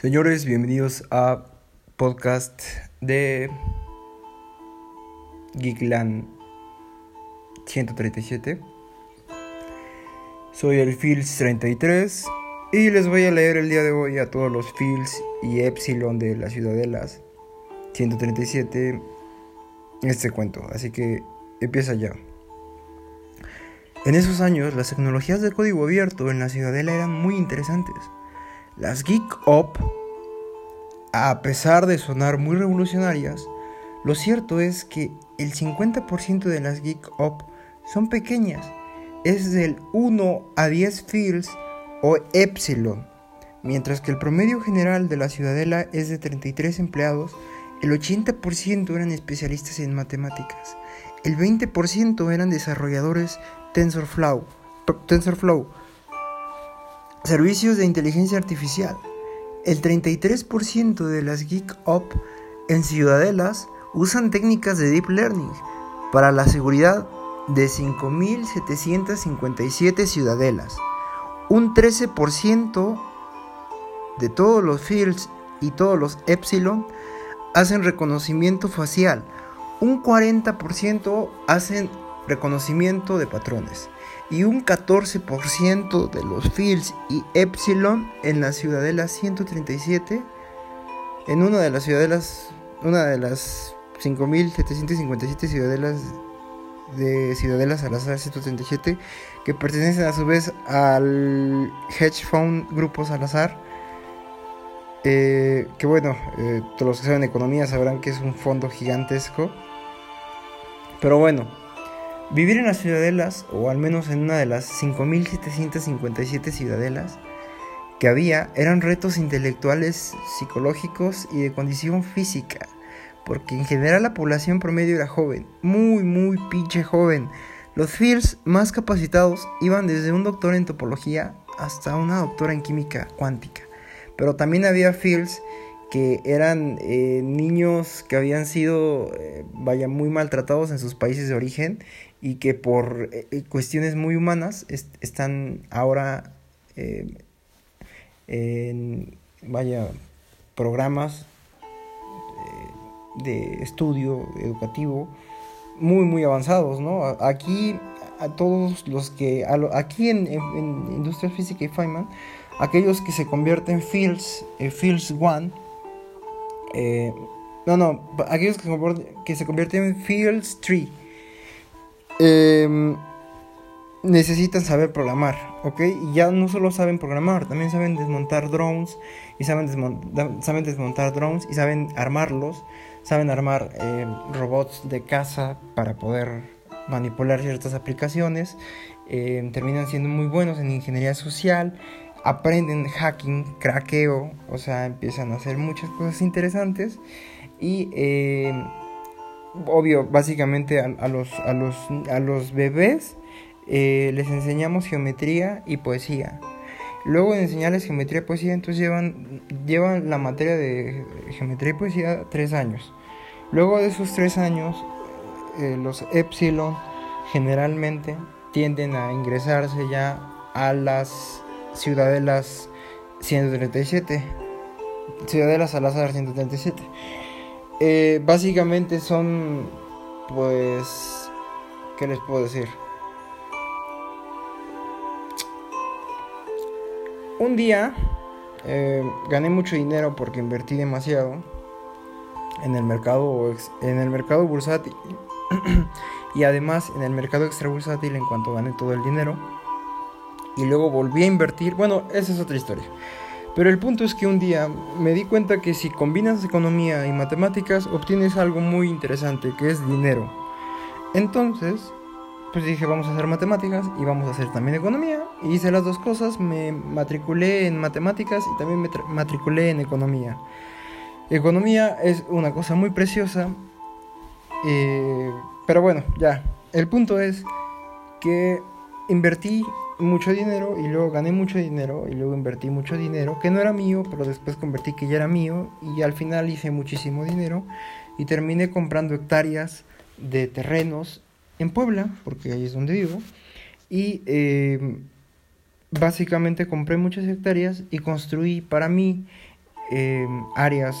Señores, bienvenidos a podcast de Geekland 137. Soy el Fields 33 y les voy a leer el día de hoy a todos los Fields y Epsilon de las Ciudadelas 137 este cuento. Así que empieza ya. En esos años, las tecnologías de código abierto en la Ciudadela eran muy interesantes. Las Geek Up, a pesar de sonar muy revolucionarias, lo cierto es que el 50% de las Geek Up son pequeñas, es del 1 a 10 fields o epsilon, mientras que el promedio general de la ciudadela es de 33 empleados, el 80% eran especialistas en matemáticas, el 20% eran desarrolladores TensorFlow, TensorFlow Servicios de inteligencia artificial. El 33% de las Geek Up en ciudadelas usan técnicas de Deep Learning para la seguridad de 5.757 ciudadelas. Un 13% de todos los fields y todos los epsilon hacen reconocimiento facial. Un 40% hacen reconocimiento de patrones y un 14% de los fields y epsilon en la ciudadela 137 en una de las ciudadelas una de las 5757 ciudadelas de Ciudadelas Salazar 137 que pertenecen a su vez al hedge fund Grupo Salazar eh, que bueno eh, todos los que saben economía sabrán que es un fondo gigantesco. Pero bueno Vivir en las ciudadelas, o al menos en una de las 5.757 ciudadelas que había, eran retos intelectuales, psicológicos y de condición física, porque en general la población promedio era joven, muy, muy pinche joven. Los fields más capacitados iban desde un doctor en topología hasta una doctora en química cuántica, pero también había fields que eran eh, niños que habían sido, eh, vaya, muy maltratados en sus países de origen y que por eh, eh, cuestiones muy humanas están ahora eh, en, vaya, programas de estudio educativo muy, muy avanzados, ¿no? Aquí, a todos los que, aquí en, Industria Física y Feynman, aquellos que se convierten Fields, Fields One, no, no, aquellos que, que se convierten en Fields 3, Em, necesitan saber programar, ¿ok? Y ya no solo saben programar, también saben desmontar drones y saben, saben desmontar drones y saben armarlos, saben armar em, robots de caza para poder manipular ciertas aplicaciones, em, terminan siendo muy buenos en ingeniería social, aprenden hacking, craqueo, o sea, empiezan a hacer muchas cosas interesantes y obvio, básicamente a, los, a, los, a los bebés eh, les enseñamos geometría y poesía. Luego de enseñarles geometría y poesía, entonces llevan, llevan la materia de geometría y poesía tres años. Luego de esos tres años, eh, los epsilon generalmente tienden a ingresarse ya a las ciudadelas 137. Ciudadelas Salazar 137. Eh, básicamente son, pues, ¿qué les puedo decir? Un día eh, gané mucho dinero porque invertí demasiado en el mercado en el mercado bursátil y además en el mercado extra bursátil en cuanto gané todo el dinero y luego volví a invertir. Bueno, esa es otra historia. Pero el punto es que un día me di cuenta que si combinas economía y matemáticas obtienes algo muy interesante, que es dinero. Entonces, pues dije, vamos a hacer matemáticas y vamos a hacer también economía. Y hice las dos cosas, me matriculé en matemáticas y también me matriculé en economía. Economía es una cosa muy preciosa, eh, pero bueno, ya. El punto es que invertí mucho dinero y luego gané mucho dinero y luego invertí mucho dinero que no era mío, pero después convertí que ya era mío y al final hice muchísimo dinero y terminé comprando hectáreas de terrenos en Puebla, porque ahí es donde vivo, y eh, básicamente compré muchas hectáreas y construí para mí em, áreas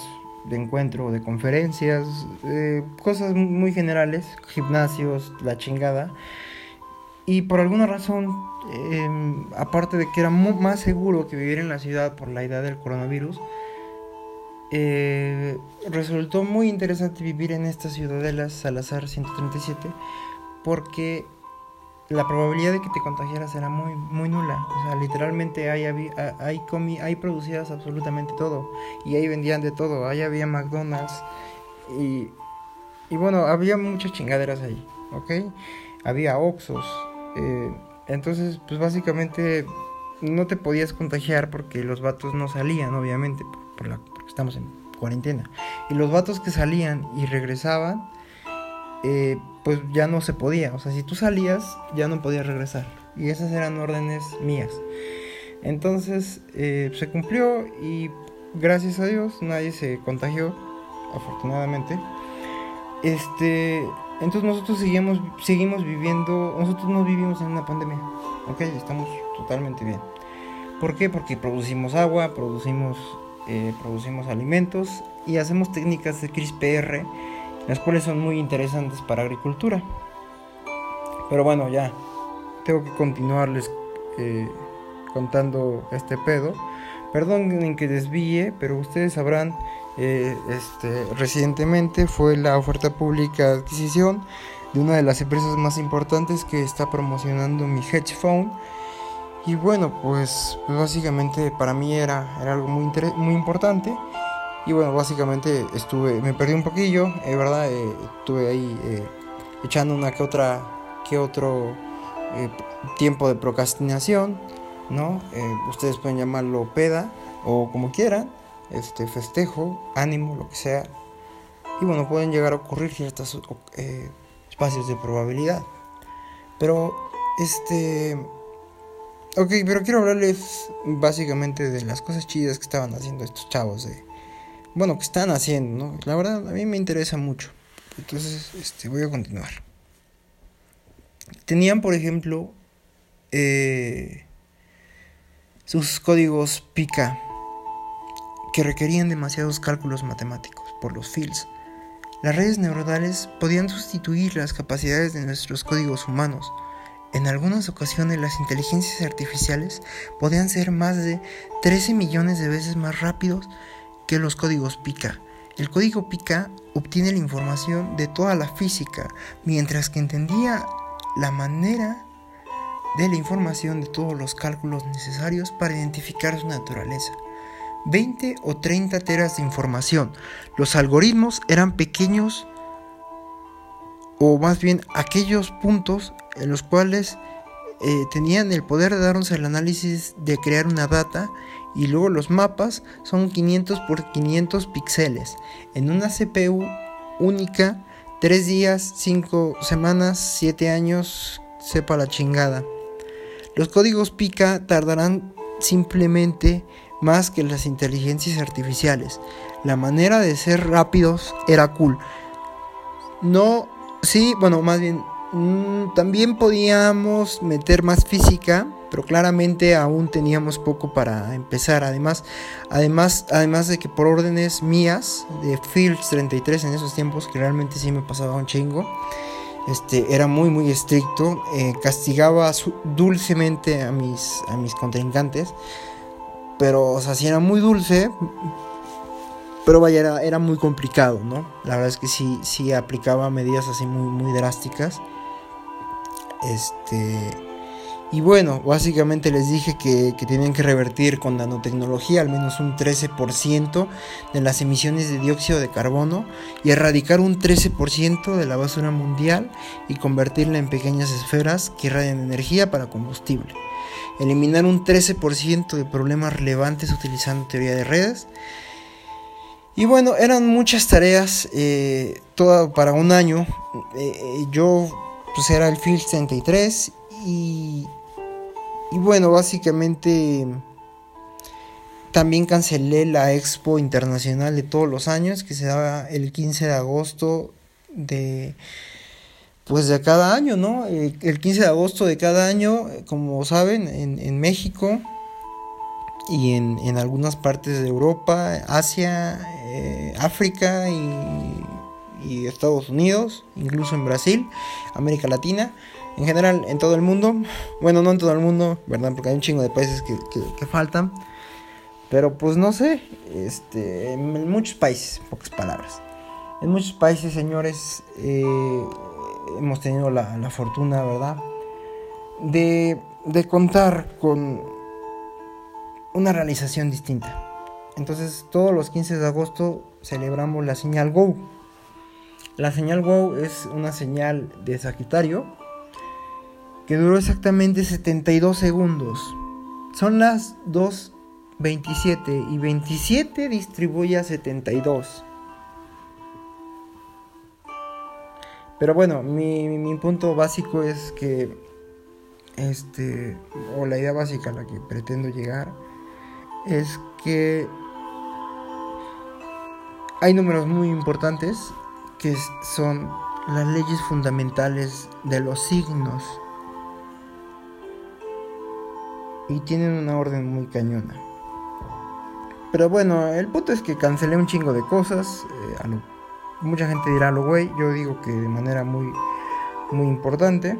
de encuentro, de conferencias, eh, cosas muy generales, gimnasios, la chingada. Y por alguna razón, em, aparte de que era más seguro que vivir en la ciudad por la idea del coronavirus, eh, resultó muy interesante vivir en esta ciudadela Salazar 137 porque la probabilidad de que te contagiaras era muy, muy nula. O sea, literalmente ahí, había, ahí, producías absolutamente todo. Y ahí vendían de todo. Ahí había McDonald's. Y, y bueno, había muchas chingaderas ahí. ¿Ok? Había Oxos. Eh, entonces, pues básicamente no te podías contagiar porque los vatos no salían, obviamente, por la, porque estamos en cuarentena. Y los vatos que salían y regresaban eh, pues ya no se podía. O sea, si tú salías, ya no podías regresar. Y esas eran órdenes mías. Entonces eh, se cumplió y gracias a Dios nadie se contagió, afortunadamente. Este, entonces nosotros seguimos, seguimos viviendo, nosotros no vivimos en una pandemia, ok, estamos totalmente bien. ¿Por qué? Porque producimos agua, producimos, eh, producimos alimentos y hacemos técnicas de CRISPR las cuales son muy interesantes para agricultura. Pero bueno, ya tengo que continuarles eh, contando este pedo. Perdón en que desvíe, pero ustedes sabrán, eh, este, recientemente fue la oferta pública de adquisición de una de las empresas más importantes que está promocionando mi hedge fund. Y bueno, pues, pues básicamente para mí era, algo muy, muy importante. Y bueno, básicamente estuve, me perdí un poquillo, eh, ¿verdad? Eh, estuve ahí eh, echando una que otra, que otro tiempo de procrastinación, ¿no? ustedes pueden llamarlo peda o como quieran, este festejo, ánimo, lo que sea. Y bueno, pueden llegar a ocurrir ciertos espacios de probabilidad. Pero, este... Ok, pero quiero hablarles básicamente de las cosas chidas que estaban haciendo estos chavos de bueno, que están haciendo, ¿no? La verdad, a mí me interesa mucho. Entonces, este, voy a continuar. Tenían, por ejemplo, eh, sus códigos PICA, que requerían demasiados cálculos matemáticos por los fields. Las redes neuronales podían sustituir las capacidades de nuestros códigos humanos. En algunas ocasiones las inteligencias artificiales podían ser más de 13 millones de veces más rápidos que los códigos PICA. El código PICA obtiene la información de toda la física, mientras que entendía la manera de la información de todos los cálculos necesarios para identificar su naturaleza. 20 o 30 teras de información. Los algoritmos eran pequeños o más bien aquellos puntos en los cuales eh, tenían el poder de darnos el análisis de crear una data y luego los mapas son 500 por 500 píxeles en una CPU única 3 días, 5 semanas, 7 años, sepa la chingada. Los códigos pica tardarán simplemente más que las inteligencias artificiales. La manera de ser rápidos era cool. No, sí, bueno, más bien Mm, también podíamos meter más física, pero claramente aún teníamos poco para empezar. Además, además, además de que por órdenes mías de Fields 33 en esos tiempos, que realmente sí me pasaba un chingo, este, era muy muy estricto, eh, castigaba dulcemente a mis, a mis contrincantes, pero o sea, sí era muy dulce, pero vaya, era, era, muy complicado, ¿no? La verdad es que sí, sí aplicaba medidas así muy, muy drásticas. Este, y bueno, básicamente les dije que, que tenían que revertir con nanotecnología al menos un 13% de las emisiones de dióxido de carbono y erradicar un 13% de la basura mundial y convertirla en pequeñas esferas que irradian energía para combustible. Eliminar un 13% de problemas relevantes utilizando teoría de redes. Y bueno, eran muchas tareas, eh, toda para un año. Eh, eh, yo pues era el Field 33 y, y bueno, básicamente también cancelé la Expo Internacional de todos los años que se daba el 15 de agosto de pues de cada año, ¿no? El 15 de agosto de cada año, como saben, en, México y en, algunas partes de Europa, Asia, eh, África y, Estados Unidos, incluso en Brasil, América Latina, en general en todo el mundo. Bueno, no en todo el mundo, ¿verdad? Porque hay un chingo de países que, faltan. Pero pues no sé, este, en muchos países, pocas palabras. En muchos países, señores, eh, hemos tenido la, la fortuna, ¿verdad? De, de contar con una realización distinta. Entonces todos los 15 de agosto celebramos la señal GO. La señal GO es una señal de Sagitario que duró exactamente 72 segundos. Son las 2.27 y 27 distribuye a 72. Pero bueno, mi, mi punto básico es que, este, o la idea básica a la que pretendo llegar, es que hay números muy importantes que son las leyes fundamentales de los signos y tienen una orden muy cañona. Pero bueno, el punto es que cancelé un chingo de cosas. Eh, mucha gente dirá lo güey, yo digo que de manera muy, muy importante.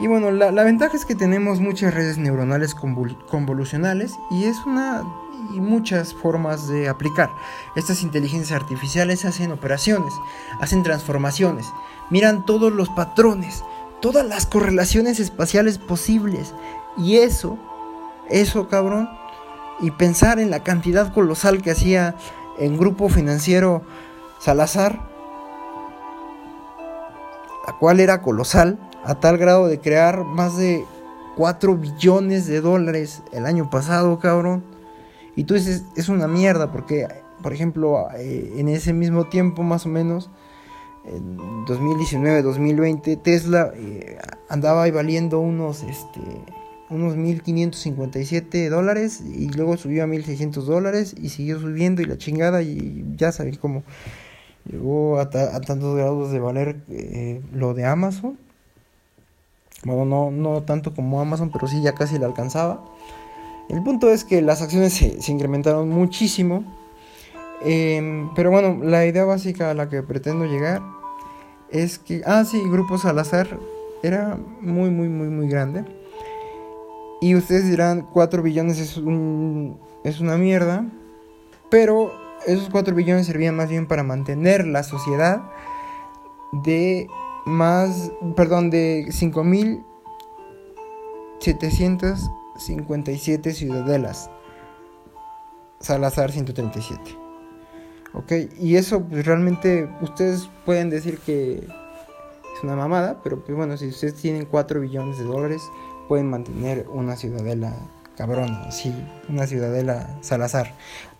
Y bueno, la, ventaja es que tenemos muchas redes neuronales convolucionales y es una y muchas formas de aplicar. Estas inteligencias artificiales hacen operaciones, hacen transformaciones, miran todos los patrones, todas las correlaciones espaciales posibles. Y eso, eso cabrón, y pensar en la cantidad colosal que hacía en grupo financiero Salazar, la cual era colosal, a tal grado de crear más de 4 billones de dólares el año pasado, cabrón. Y tú es una mierda, porque, por ejemplo, eh, en ese mismo tiempo, más o menos, en 2019-2020, Tesla eh, andaba ahí valiendo unos, este, unos 1.557 dólares y luego subió a 1.600 dólares y siguió subiendo y la chingada y ya sabéis cómo llegó a, tantos grados de valer eh, lo de Amazon. Bueno, no, no tanto como Amazon, pero sí ya casi la alcanzaba. El punto es que las acciones se, incrementaron muchísimo. Em, pero bueno, la idea básica a la que pretendo llegar es que, ah, sí, Grupo Salazar era muy, muy, muy, muy grande. Y ustedes dirán, 4 billones es, un, es una mierda. Pero esos 4 billones servían más bien para mantener la sociedad de más, perdón, de 5.757 ciudadelas. Salazar 137. Ok, y eso pues, realmente ustedes pueden decir que es una mamada, pero pues bueno, si ustedes tienen 4 billones de dólares, pueden mantener una ciudadela cabrón, sí, una ciudadela Salazar,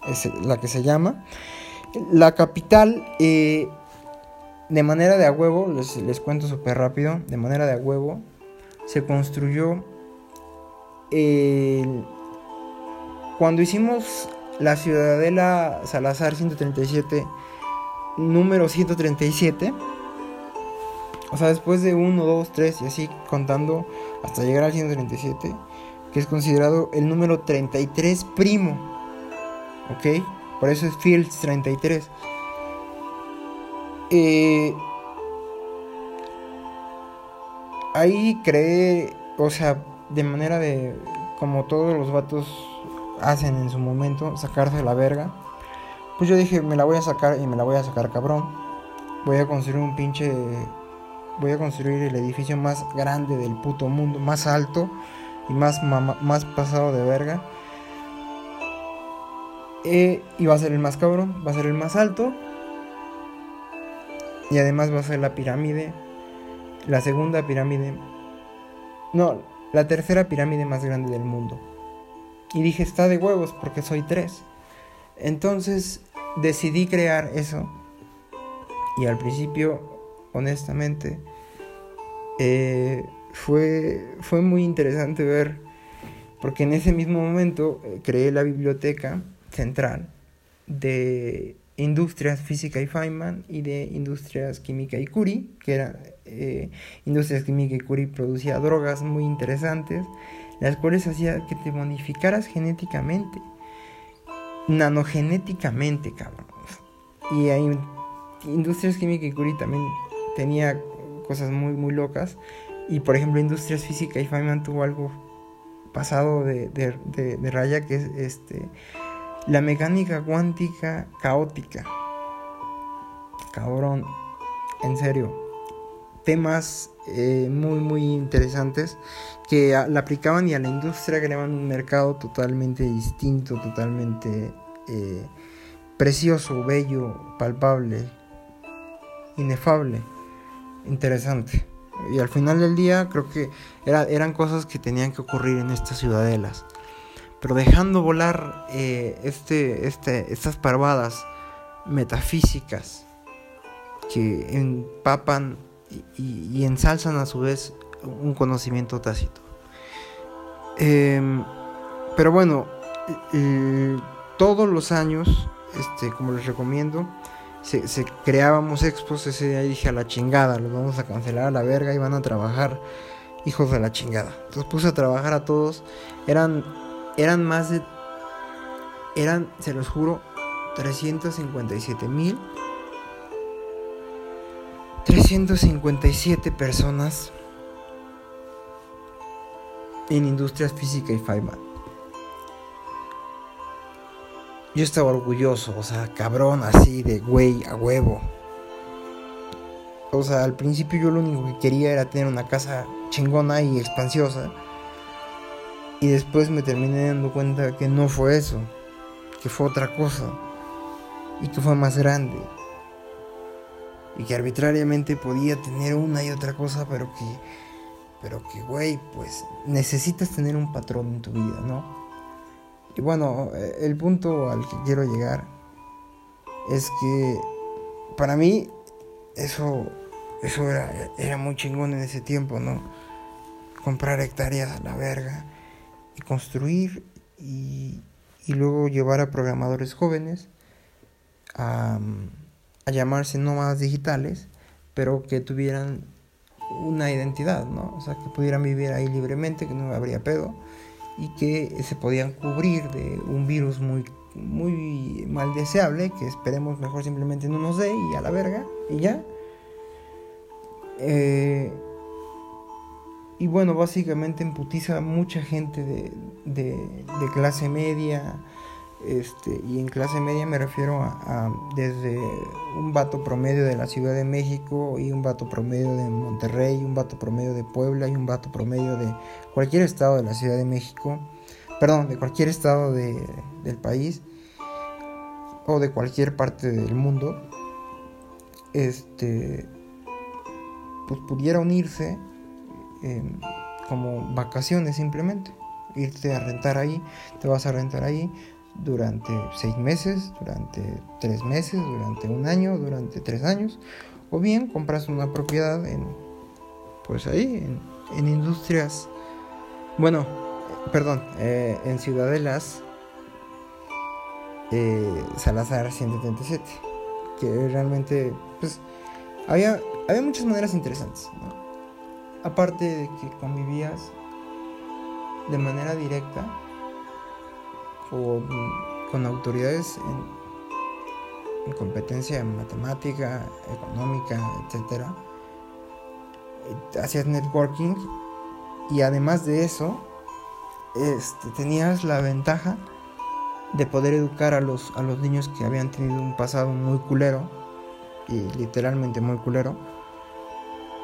es la que se llama. La capital eh, de manera de a huevo, les, cuento súper rápido, de manera de a huevo, se construyó cuando hicimos la Ciudadela Salazar 137, número 137, o sea, después de 1, 2, 3 y así contando hasta llegar al 137, que es considerado el número 33 primo, ¿ok? Por eso es Fields 33. Eh, ahí creé, o sea, de manera de, como todos los vatos hacen en su momento, sacarse la verga. Pues yo dije, me la voy a sacar y me la voy a sacar cabrón. Voy a construir un pinche... Voy a construir el edificio más grande del puto mundo, más alto y más, más pasado de verga. Eh, y va a ser el más cabrón, va a ser el más alto y además va a ser la pirámide, la segunda pirámide, no, la tercera pirámide más grande del mundo. Y dije, está de huevos porque soy tres. Entonces decidí crear eso. Y al principio, honestamente, eh, fue, fue muy interesante ver, porque en ese mismo momento eh, creé la biblioteca central de Industrias Física y Feynman y de Industrias Química y Curie, que era eh, Industrias Química y Curie producía drogas muy interesantes. las cuales hacía que te modificaras genéticamente, nanogenéticamente, cabrón. Y Industrias Química y Curi también tenía cosas muy, muy locas. Y por ejemplo, Industrias Física y Feynman tuvo algo pasado de, de, raya que es este la mecánica cuántica caótica. Cabrón, en serio. Temas eh, muy, muy interesantes que la aplicaban y a la industria creaban un mercado totalmente distinto, totalmente eh, precioso, bello, palpable, inefable, interesante. Y al final del día creo que era, eran cosas que tenían que ocurrir en estas ciudadelas. Pero dejando volar eh, este, este, estas parvadas metafísicas que empapan y, ensalzan a su vez un conocimiento tácito. Em, pero bueno, todos los años, este, como les recomiendo, se, creábamos expos, ese día dije a la chingada, los vamos a cancelar a la verga y van a trabajar hijos de la chingada. Entonces puse a trabajar a todos, eran, eran más de, eran, se los juro, 357 mil 357 personas en industrias física y Feynman. Yo estaba orgulloso, o sea, cabrón, así de güey a huevo. O sea, al principio yo lo único que quería era tener una casa chingona y expansiosa. Y después me terminé dando cuenta que no fue eso, que fue otra cosa. Y que fue más grande y que arbitrariamente podía tener una y otra cosa, pero que, pero que, güey, pues necesitas tener un patrón en tu vida, ¿no? Y bueno, eh, el punto al que quiero llegar es que para mí eso, eso era, era muy chingón en ese tiempo, ¿no? Comprar hectáreas a la verga y construir y, y luego llevar a programadores jóvenes a a llamarse nómadas digitales, pero que tuvieran una identidad, ¿no? O sea, que pudieran vivir ahí libremente, que no habría pedo, y que se podían cubrir de un virus muy, muy mal deseable, que esperemos mejor simplemente no nos dé y a la verga, y ya. Eh, y bueno, básicamente emputiza mucha gente de, de clase media, este, y en clase media me refiero a, desde un vato promedio de la Ciudad de México y un vato promedio de Monterrey, un vato promedio de Puebla y un vato promedio de cualquier estado de la Ciudad de México, perdón, de cualquier estado de, del país o de cualquier parte del mundo, este, pues pudiera unirse como vacaciones simplemente, irte a rentar ahí, te vas a rentar ahí durante seis meses, durante tres meses, durante un año, durante tres años, o bien compras una propiedad en, pues ahí, en, industrias, bueno, perdón, eh, en Ciudadelas, eh, Salazar 137, que realmente, pues, había, había muchas maneras interesantes, aparte de que convivías de manera directa con autoridades en, competencia en matemática, económica, etc. Hacías networking y además de eso, este, tenías la ventaja de poder educar a los, a los niños que habían tenido un pasado muy culero, y literalmente muy culero,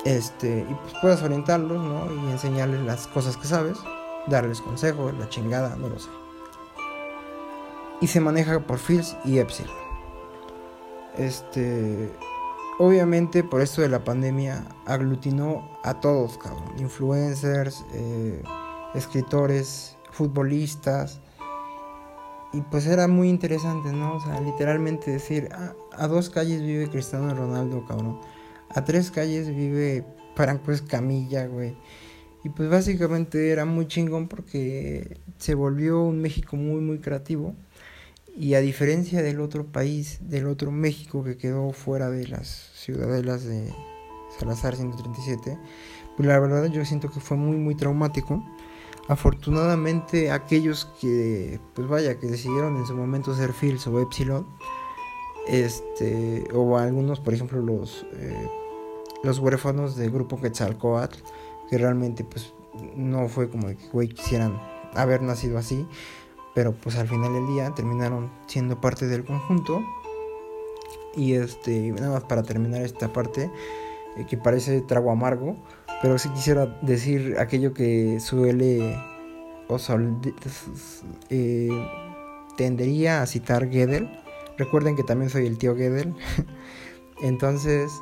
este, y pues puedes orientarlos, ¿no? Y enseñarles las cosas que sabes, darles consejos, la chingada, no lo sé y se maneja por Fields y Epsilon. Este, obviamente por esto de la pandemia aglutinó a todos, cabrón, influencers, eh, escritores, futbolistas. Y pues era muy interesante, ¿no? O sea, literalmente decir, ah, a dos calles vive Cristiano Ronaldo, cabrón. A tres calles vive Franco Escamilla, güey. Y pues básicamente era muy chingón porque se volvió un México muy, muy creativo. Y a diferencia del otro país, del otro México que quedó fuera de las ciudadelas de Salazar 137, pues la verdad yo siento que fue muy muy traumático. afortunadamente aquellos que, pues vaya, que decidieron en su momento ser Fields o Epsilon, este, o algunos, por ejemplo, los, eh, los huérfanos del grupo Quetzalcoatl, que realmente pues no fue como que, güey, quisieran haber nacido así, pero pues al final del día terminaron siendo parte del conjunto. Y este, nada más para terminar esta parte, eh, que parece trago amargo, pero si quisiera decir aquello que suele o eh, tendería a citar Gödel. Recuerden que también soy el tío Gödel. Entonces,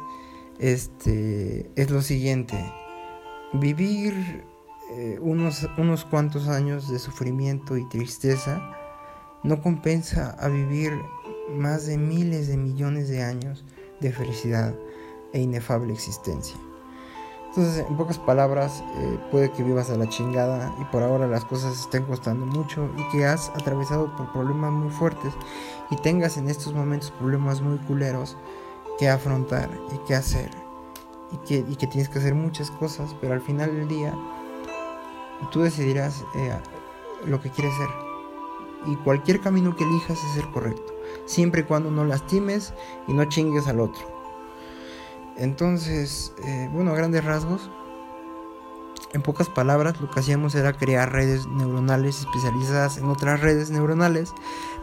este es lo siguiente. Vivir eh, unos, unos cuantos años de sufrimiento y tristeza no compensa a vivir más de miles de millones de años de felicidad e inefable existencia. Entonces, en pocas palabras, eh, puede que vivas a la chingada y por ahora las cosas estén costando mucho y que has atravesado por problemas muy fuertes y tengas en estos momentos problemas muy culeros que afrontar y que hacer y que, y que tienes que hacer muchas cosas, pero al final del día tú decidirás eh, lo que quieres ser y cualquier camino que elijas es el correcto, siempre y cuando no lastimes y no chingues al otro. Entonces, eh, bueno, a grandes rasgos, en pocas palabras, lo que hacíamos era crear redes neuronales especializadas en otras redes neuronales.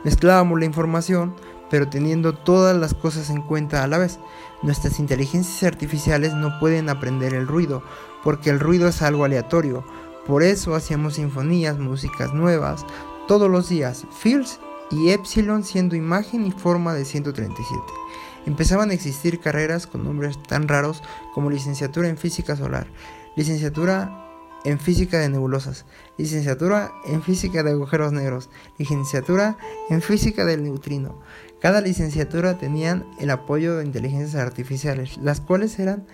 Mezclábamos la información, pero teniendo todas las cosas en cuenta a la vez. Nuestras inteligencias artificiales no pueden aprender el ruido, porque el ruido es algo aleatorio. Por eso hacíamos sinfonías, músicas nuevas, todos los días, Fields y Epsilon siendo imagen y forma de 137 empezaban a existir carreras con nombres tan raros como licenciatura en física solar, licenciatura en física de nebulosas, licenciatura en física de agujeros negros, licenciatura en física del neutrino. Cada licenciatura tenían el apoyo de inteligencias artificiales, las cuales eran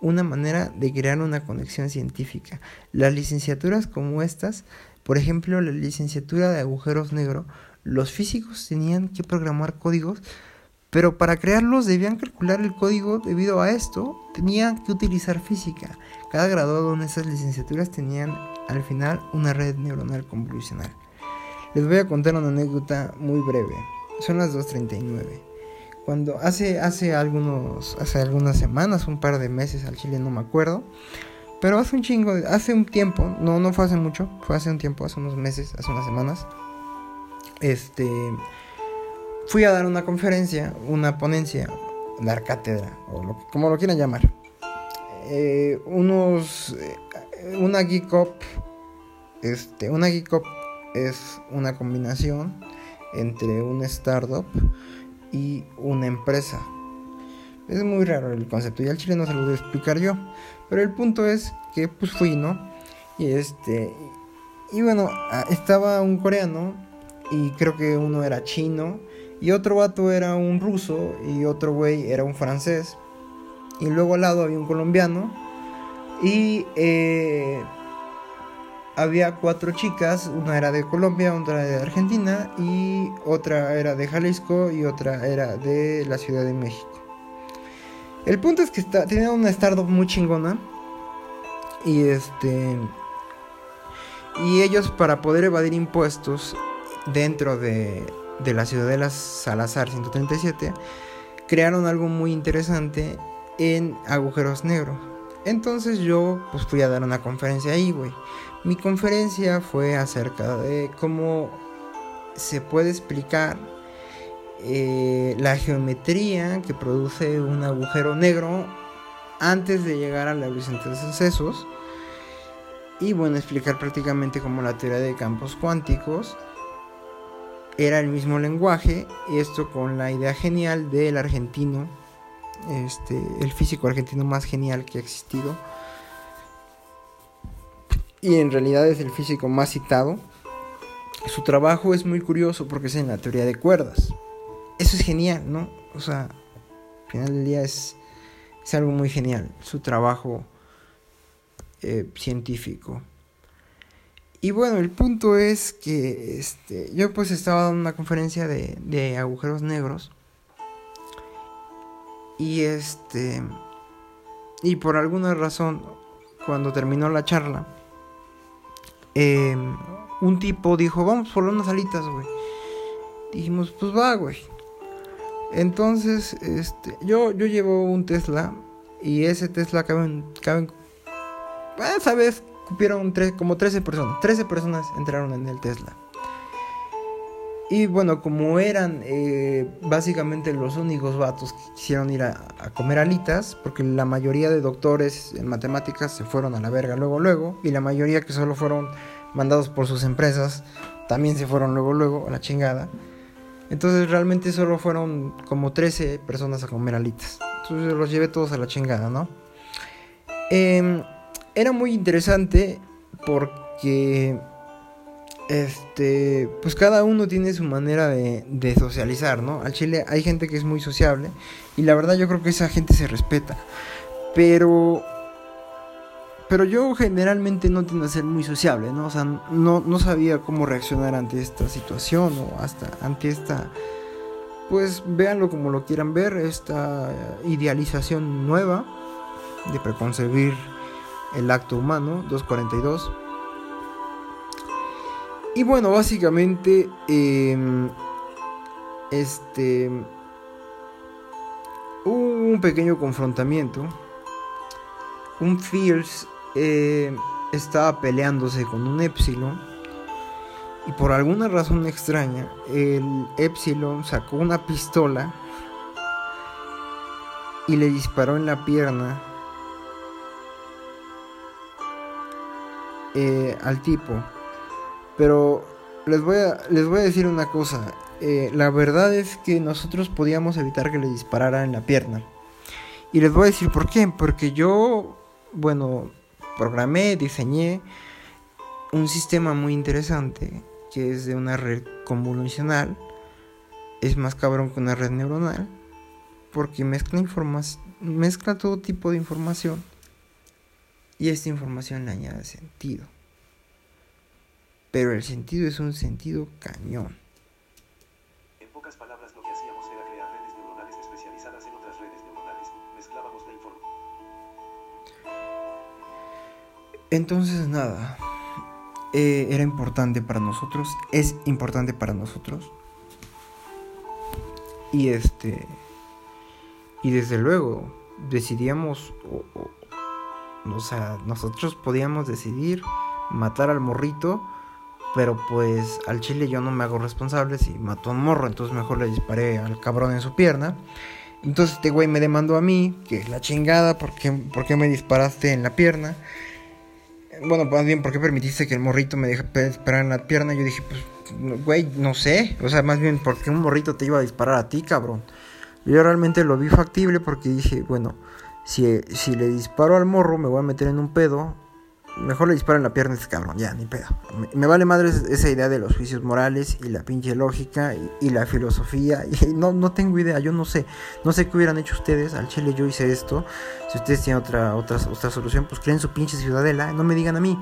una manera de crear una conexión científica. Las licenciaturas como estas, por ejemplo, la licenciatura de agujeros negros, los físicos tenían que programar códigos pero para crearlos debían calcular el código debido a esto, tenían que utilizar física. Cada graduado en esas licenciaturas tenían al final una red neuronal convolucional. Les voy a contar una anécdota muy breve. Son las 2.39. Cuando hace, hace, algunos, hace algunas semanas, un par de meses al Chile, no me acuerdo. Pero hace un chingo, hace un tiempo, no, no fue hace mucho, fue hace un tiempo, hace unos meses, hace unas semanas. Este fui a dar una conferencia, una ponencia, dar cátedra, o como lo quieran llamar. Eh, unos, eh, una Geek Up, este, una Geek Up es una combinación entre un startup y una empresa. Es muy raro el concepto y al chile no se lo voy a explicar yo. Pero el punto es que pues fui, ¿no? Y este... Y bueno, ah, estaba un coreano y creo que uno era chino y otro vato era un ruso y otro güey era un francés. Y luego al lado había un colombiano. Y eh, había cuatro chicas, una era de Colombia, otra de Argentina y otra era de Jalisco y otra era de la Ciudad de México. El punto es que está, tenía una startup muy chingona y este y ellos para poder evadir impuestos dentro de de la Ciudadela Salazar 137, crearon algo muy interesante en agujeros negros. Entonces yo pues fui a dar una conferencia ahí, güey. Mi conferencia fue acerca de cómo se puede explicar eh, la geometría que produce un agujero negro antes de llegar a la luz entre sucesos. Y bueno, explicar prácticamente como la teoría de campos cuánticos era el mismo lenguaje, y esto con la idea genial del argentino, este, el físico argentino más genial que ha existido, y en realidad es el físico más citado. Su trabajo es muy curioso porque es en la teoría de cuerdas. Eso es genial, ¿no? O sea, al final del día es, es algo muy genial, su trabajo eh, científico. Y bueno, el punto es que este, yo pues estaba dando una conferencia de, agujeros negros. Y este. Y por alguna razón, cuando terminó la charla, em, un tipo dijo, vamos por unas alitas, güey. Dijimos, pues va, güey. Entonces, este, yo, yo llevo un Tesla y ese Tesla caben, caben, esa vez cupieron como 13 personas, 13 personas entraron en el Tesla. Y bueno, como eran eh, básicamente los únicos vatos que quisieron ir a, comer alitas, porque la mayoría de doctores en matemáticas se fueron a la verga luego, luego, y la mayoría que solo fueron mandados por sus empresas también se fueron luego, luego a la chingada. Entonces realmente solo fueron como 13 personas a comer alitas. Entonces los llevé todos a la chingada, ¿no? Em, era muy interesante porque este, pues cada uno tiene su manera de, socializar, ¿no? Al Chile hay gente que es muy sociable y la verdad yo creo que esa gente se respeta. Pero, pero yo generalmente no tiendo a ser muy sociable, ¿no? O sea, no, no sabía cómo reaccionar ante esta situación o hasta ante esta, pues véanlo como lo quieran ver, esta idealización nueva de preconcebir el acto humano, 242 y bueno, básicamente, em, este, hubo un pequeño confrontamiento. Un Fierce eh, estaba peleándose con un Epsilon. Y por alguna razón extraña, el Epsilon sacó una pistola y le disparó en la pierna eh, al tipo. Pero les voy a, les voy a decir una cosa. Eh, la verdad es que nosotros podíamos evitar que le disparara en la pierna. Y les voy a decir por qué. Porque yo, bueno, programé, diseñé un sistema muy interesante que es de una red convolucional. Es más cabrón que una red neuronal. Porque mezcla, mezcla todo tipo de información. Y esta información le añade sentido pero el sentido es un sentido cañón. En pocas palabras, lo que hacíamos era crear redes neuronales especializadas en otras redes neuronales. Mezclábamos la información. Entonces, nada. Eh, era importante para nosotros. Es importante para nosotros. Y este. Y desde luego, decidíamos. o sea, nosotros podíamos decidir matar al morrito pero pues al chile yo no me hago responsable si mató a un morro, entonces mejor le disparé al cabrón en su pierna. Entonces este güey me demandó a mí, que la chingada, ¿por qué, me disparaste en la pierna? Bueno, más bien, ¿por qué permitiste que el morrito me disparara en la pierna? Yo dije, pues, güey, no sé. O sea, más bien, ¿por qué un morrito te iba a disparar a ti, cabrón? Yo realmente lo vi factible porque dije, bueno, si, si le disparo al morro me voy a meter en un pedo Mejor le disparo en la pierna a este cabrón, ya, ni pedo. Me, vale madre esa idea de los juicios morales y la pinche lógica y, la filosofía. Y no, no tengo idea, yo no sé. No sé qué hubieran hecho ustedes. Al chile yo hice esto. Si ustedes tienen otra, otra, otra solución, pues creen su pinche ciudadela. No me digan a mí.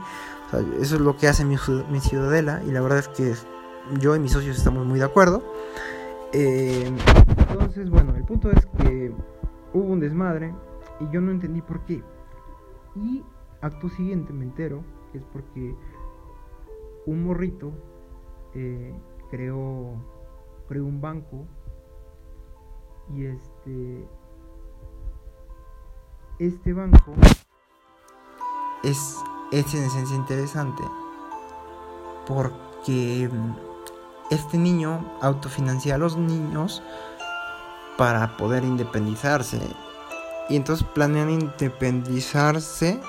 eso es lo que hace mi, mi, ciudadela. Y la verdad es que yo y mis socios estamos muy de acuerdo. Eh, entonces, bueno, el punto es que hubo un desmadre y yo no entendí por qué. Y Acto siguiente me entero que es porque un morrito eh, creó, creó un banco y este este banco es, es en esencia interesante porque mm, este niño autofinancia a los niños para poder independizarse. Y entonces planean independizarse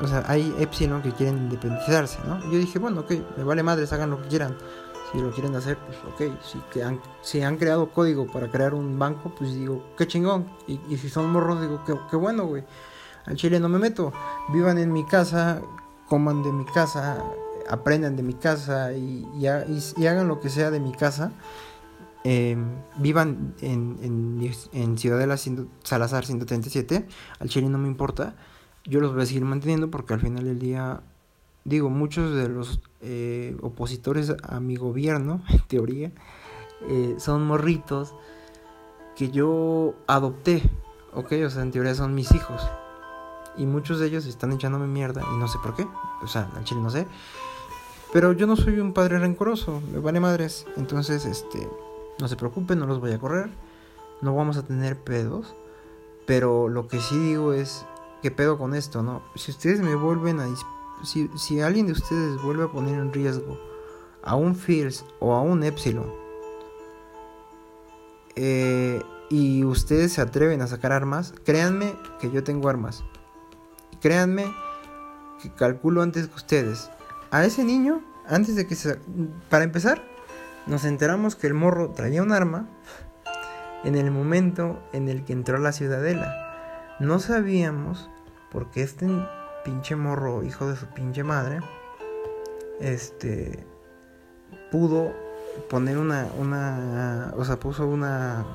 o sea, hay Epsilon que quieren independizarse, ¿no? Yo dije, bueno, ok, me vale madres, hagan lo que quieran. Si lo quieren hacer, pues ok. Si, que han, si han creado código para crear un banco, pues digo, qué chingón. Y, si son morros, digo, qué, bueno, güey. Al chile no me meto. Vivan en mi casa, coman de mi casa, aprendan de mi casa y, hagan lo que sea de mi casa. Em, vivan en, en, en Ciudadela Salazar 137. Al chile no me importa yo los voy a seguir manteniendo porque al final del día, digo, muchos de los eh, opositores a mi gobierno, en teoría, eh, son morritos que yo adopté, ok, o sea, en teoría son mis hijos. Y muchos de ellos están echándome mierda y no sé por qué, o sea, al chile no sé. Pero yo no soy un padre rencoroso, me vale madres. Entonces, este, no se preocupen, no los voy a correr. No vamos a tener pedos. Pero lo que sí digo es, ¿qué pedo con esto, no? Si ustedes me vuelven a... Si, si alguien de ustedes vuelve a poner en riesgo a un Fields o a un Epsilon, eh, y ustedes se atreven a sacar armas, créanme que yo tengo armas. Créanme que calculo antes que ustedes. A ese niño, antes de que se... Para empezar, nos enteramos que el morro traía un arma en el momento en el que entró a la ciudadela. No sabíamos porque este pinche morro, hijo de su pinche madre, este pudo poner una una o sea, puso una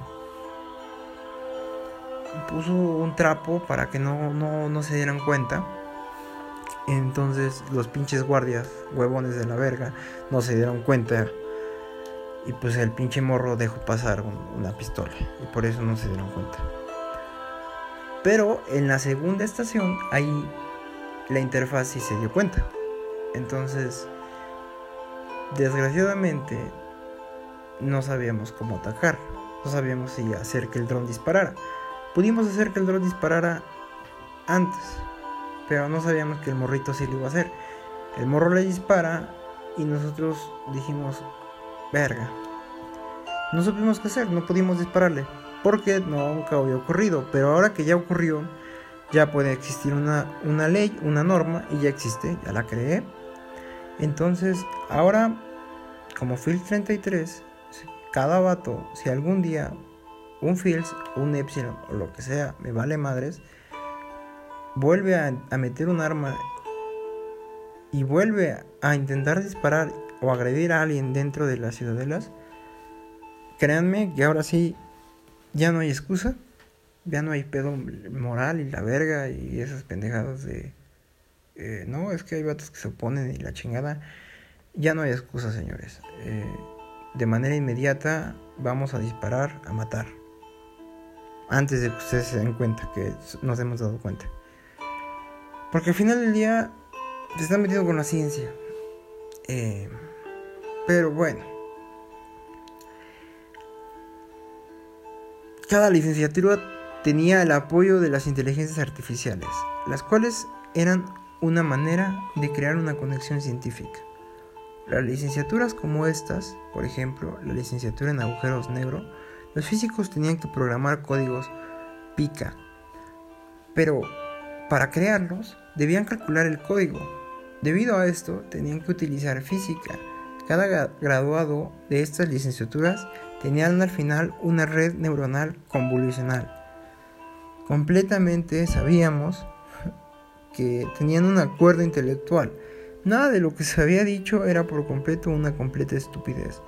puso un trapo para que no, no, no se dieran cuenta. Entonces los pinches guardias, huevones de la verga, no se dieron cuenta. Y pues el pinche morro dejó pasar una pistola. Y por eso no se dieron cuenta. Pero en la segunda estación, ahí la interfaz sí se dio cuenta. Entonces, desgraciadamente, no sabíamos cómo atacar. No sabíamos si hacer que el dron disparara. Pudimos hacer que el dron disparara antes, pero no sabíamos que el morrito sí lo iba a hacer. El morro le dispara y nosotros dijimos, verga. No supimos qué hacer, no pudimos dispararle, porque nunca había ocurrido, pero ahora que ya ocurrió, ya puede existir una, una ley, una norma, y ya existe, ya la creé. Entonces, ahora, como Field 33, cada vato, si algún día un Fields, un Epsilon o lo que sea, me vale madres, vuelve a, meter un arma y vuelve a intentar disparar o agredir a alguien dentro de las ciudadelas, créanme que ahora sí ya no hay excusa, ya no hay pedo moral y la verga y esas pendejadas de... Eh, no, es que hay vatos que se oponen y la chingada. Ya no hay excusa, señores. Eh, de manera inmediata vamos a disparar, a matar antes de que ustedes se den cuenta que nos hemos dado cuenta. Porque al final del día se están metiendo con la ciencia. Eh, pero bueno. Cada licenciatura tenía el apoyo de las inteligencias artificiales, las cuales eran una manera de crear una conexión científica. Las licenciaturas como estas, por ejemplo, la licenciatura en agujeros negros, los físicos tenían que programar códigos pica, pero para crearlos debían calcular el código. Debido a esto tenían que utilizar física. Cada graduado de estas licenciaturas tenían al final una red neuronal convolucional. Completamente sabíamos que tenían un acuerdo intelectual. Nada de lo que se había dicho era por completo una completa estupidez.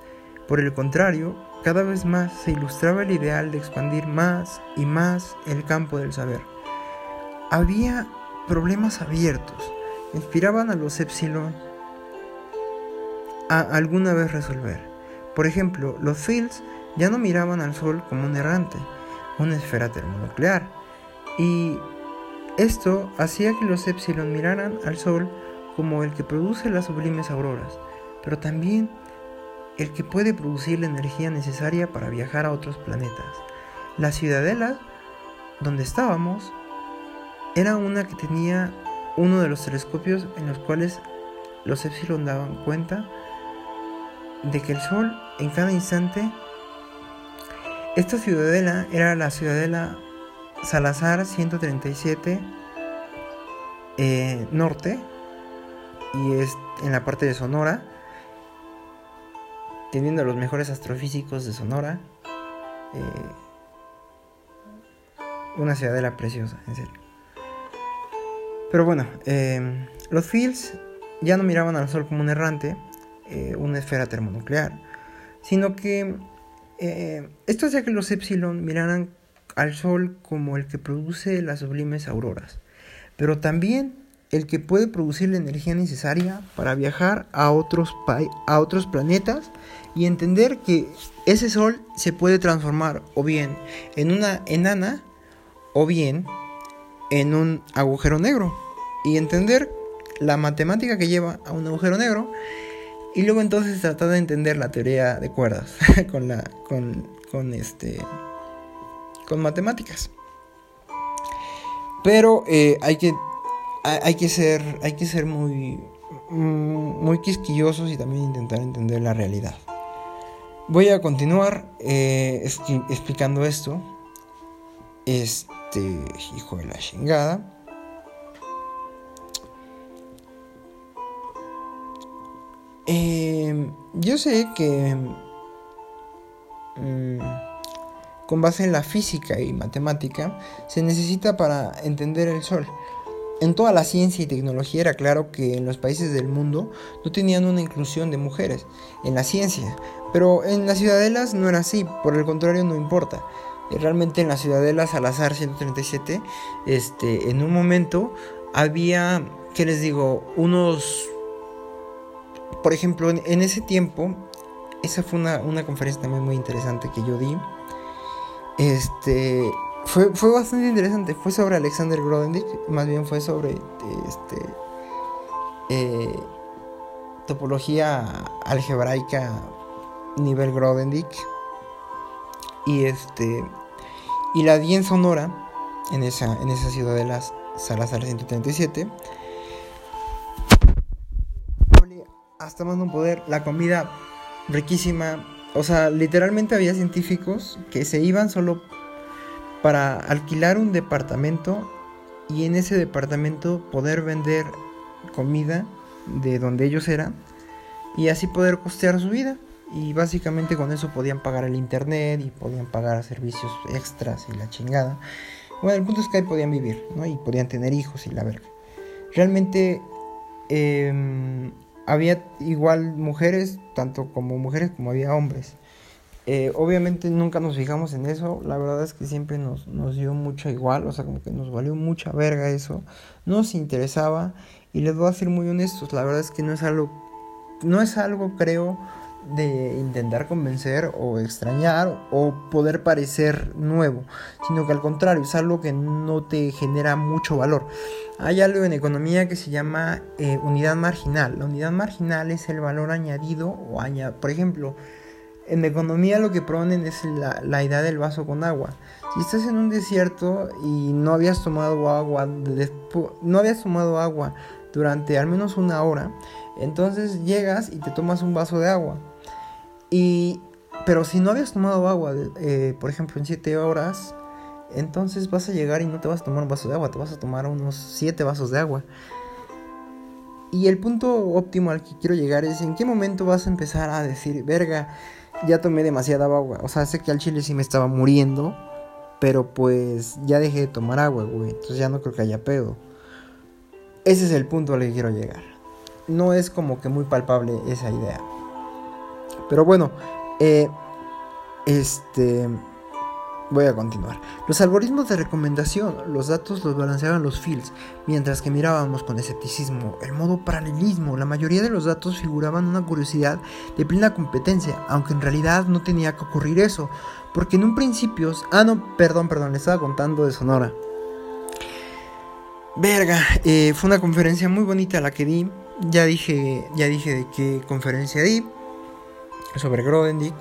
Por el contrario, cada vez más se ilustraba el ideal de expandir más y más el campo del saber. Había problemas abiertos, inspiraban a los Epsilon a alguna vez resolver. Por ejemplo, los Fields ya no miraban al Sol como un errante, una esfera termonuclear, y esto hacía que los Epsilon miraran al Sol como el que produce las sublimes auroras, pero también el que puede producir la energía necesaria para viajar a otros planetas. La ciudadela donde estábamos era una que tenía uno de los telescopios en los cuales los Epsilon daban cuenta de que el Sol en cada instante... Esta ciudadela era la ciudadela Salazar 137 eh, Norte y es en la parte de Sonora teniendo los mejores astrofísicos de Sonora. Eh, una ciudadela preciosa, en serio. Pero bueno, eh, los Fields ya no miraban al Sol como un errante, eh, una esfera termonuclear, sino que esto hacía que los Epsilon miraran al Sol como el que produce las sublimes auroras, pero también el que puede producir la energía necesaria para viajar a otros, a otros planetas y entender que ese sol se puede transformar o bien en una enana o bien en un agujero negro. Y entender la matemática que lleva a un agujero negro Y luego entonces tratar de entender la teoría de cuerdas con la con, con este con matemáticas. Pero eh, hay que hay que ser hay que ser muy mm, muy quisquillosos y también intentar entender la realidad. Voy a continuar eh, explicando esto. Este hijo de la chingada. Eh, yo sé que mm, con base en la física y matemática se necesita para entender el Sol. En toda la ciencia y tecnología era claro que en los países del mundo no tenían una inclusión de mujeres en la ciencia, pero en las ciudadelas no era así, por el contrario no importa. Eh, realmente en las ciudadelas Salazar 137, este, en un momento había, ¿qué les digo? Unos por ejemplo, en, ese tiempo, esa fue una, conferencia también muy interesante que yo di. Este, fue, bastante interesante. Fue sobre Alexander Grodendijk, más bien fue sobre este, eh, topología algebraica nivel Grodendijk. Y este, y la di en Sonora, en esa, en esa ciudad de las Salazar 137. Hasta más no poder, la comida riquísima. O sea, literalmente había científicos que se iban solo para alquilar un departamento y en ese departamento poder vender comida de donde ellos eran y así poder costear su vida. Y básicamente con eso podían pagar el internet y podían pagar servicios extras y la chingada. Bueno, el punto es que ahí podían vivir, ¿no? Y podían tener hijos y la verga. Realmente eh, había igual mujeres, tanto como mujeres como había hombres. Eh, obviamente nunca nos fijamos en eso, la verdad es que siempre nos, nos dio mucho igual, o sea, como que nos valió mucha verga eso, nos interesaba y les voy a ser muy honestos, la verdad es que no es algo, no es algo creo de intentar convencer o extrañar o poder parecer nuevo, sino que al contrario es algo que no te genera mucho valor. Hay algo en economía que se llama eh, unidad marginal. La unidad marginal es el valor añadido o añadido. Por ejemplo, en economía lo que proponen es la, la, idea del vaso con agua. Si estás en un desierto y no habías tomado agua, no habías tomado agua durante al menos una hora, entonces llegas y te tomas un vaso de agua y, pero si no habías tomado agua, eh, por ejemplo, en 7 horas, entonces vas a llegar y no te vas a tomar un vaso de agua, te vas a tomar unos 7 vasos de agua. Y el punto óptimo al que quiero llegar es en qué momento vas a empezar a decir, verga, ya tomé demasiada agua. O sea, sé que al chile sí me estaba muriendo, pero pues ya dejé de tomar agua, güey. Entonces ya no creo que haya pedo. Ese es el punto al que quiero llegar. No es como que muy palpable esa idea. Pero bueno, eh, este... Voy a continuar. Los algoritmos de recomendación, los datos los balanceaban los fields, mientras que mirábamos con escepticismo el modo paralelismo. La mayoría de los datos figuraban una curiosidad de plena competencia, aunque en realidad no tenía que ocurrir eso, porque en un principio... Ah, no, perdón, perdón, le estaba contando de Sonora. Verga, eh, fue una conferencia muy bonita la que di. Ya dije, ya dije de qué conferencia di sobre Grodendijk.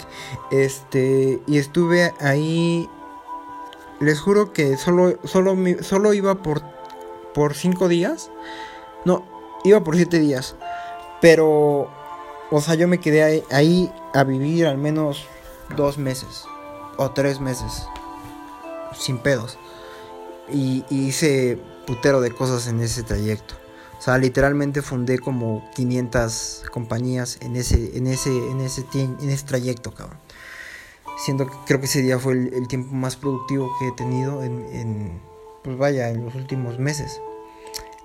Este, y estuve ahí. Les juro que solo, solo, solo iba por, por cinco días. No, iba por siete días. Pero, o sea, yo me quedé ahí, a vivir al menos dos meses. O tres meses. Sin pedos. y hice putero de cosas en ese trayecto. O sea, literalmente fundé como 500 compañías en ese, en ese, en ese, en ese trayecto, cabrón. Siendo que creo que ese día fue el, tiempo más productivo que he tenido en, pues vaya, en los últimos meses.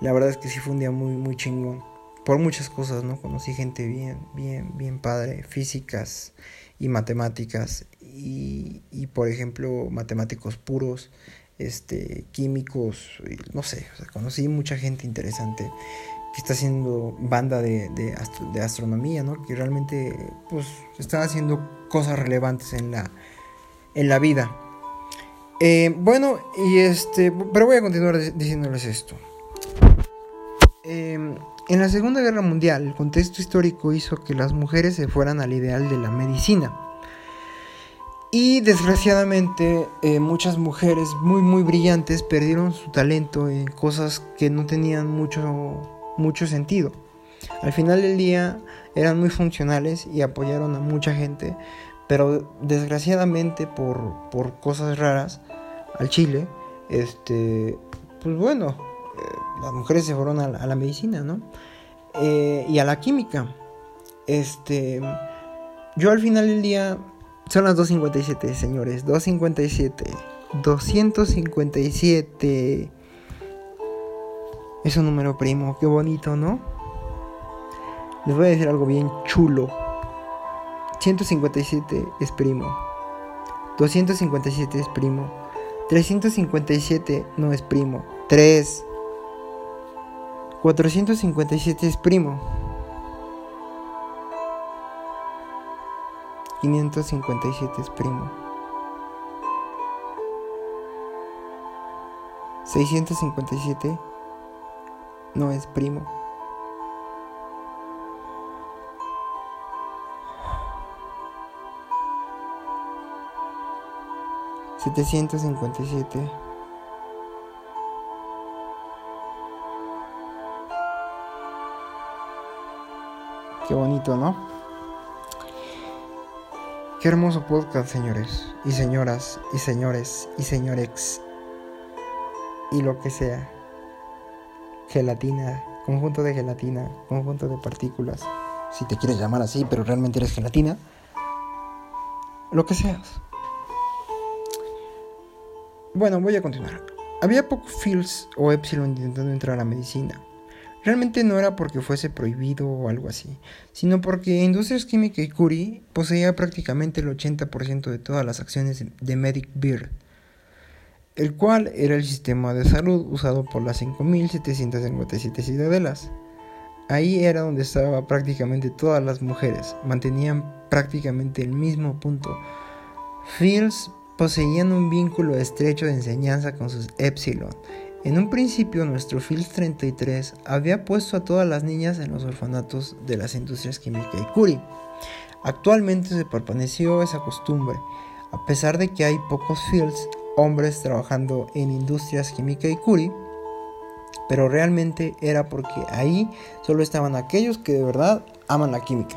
La verdad es que sí fue un día muy, muy chingón. Por muchas cosas, ¿no? Conocí gente bien, bien, bien padre. Físicas y matemáticas. Y, y por ejemplo, matemáticos puros este, químicos, no sé, conocí mucha gente interesante que está haciendo banda de, de, astronomía, ¿no? Que realmente, pues, están haciendo cosas relevantes en la, en la vida. Eh, bueno, y este, pero voy a continuar diciéndoles esto. Em, En la Segunda Guerra Mundial, el contexto histórico hizo que las mujeres se fueran al ideal de la medicina. Y desgraciadamente eh, muchas mujeres muy muy brillantes perdieron su talento en cosas que no tenían mucho, mucho sentido. Al final del día eran muy funcionales y apoyaron a mucha gente, pero desgraciadamente por, por cosas raras al Chile, este, pues bueno, eh, las mujeres se fueron a la, medicina, ¿no? Eh, y a la química. Este, yo al final del día son las 2.57, señores. 2.57. 257. Es un número primo. Qué bonito, ¿no? Les voy a decir algo bien chulo. 157 es primo. 257 es primo. 357 no es primo. 3. 457 es primo. 557 es primo. 657 no es primo. 757 Qué bonito, ¿no? Qué hermoso podcast, señores y señoras y señores y señores y lo que sea. Gelatina, conjunto de gelatina, conjunto de partículas. Si te quieres llamar así, pero realmente eres gelatina. Lo que seas. Bueno, voy a continuar. Había pocos Fields o Epsilon intentando entrar a la medicina. Realmente no era porque fuese prohibido o algo así, sino porque Industrias Química y Curie poseía prácticamente el 80% de todas las acciones de Medic Beard, el cual era el sistema de salud usado por las 5.757 ciudadelas. Ahí era donde estaban prácticamente todas las mujeres, mantenían prácticamente el mismo punto. Fields poseían un vínculo estrecho de enseñanza con sus Epsilon en un principio nuestro FILS 33 había puesto a todas las niñas en los orfanatos de las industrias química y Curie. Actualmente se permaneció esa costumbre, a pesar de que hay pocos fields hombres trabajando en industrias química y Curie, pero realmente era porque ahí solo estaban aquellos que de verdad aman la química,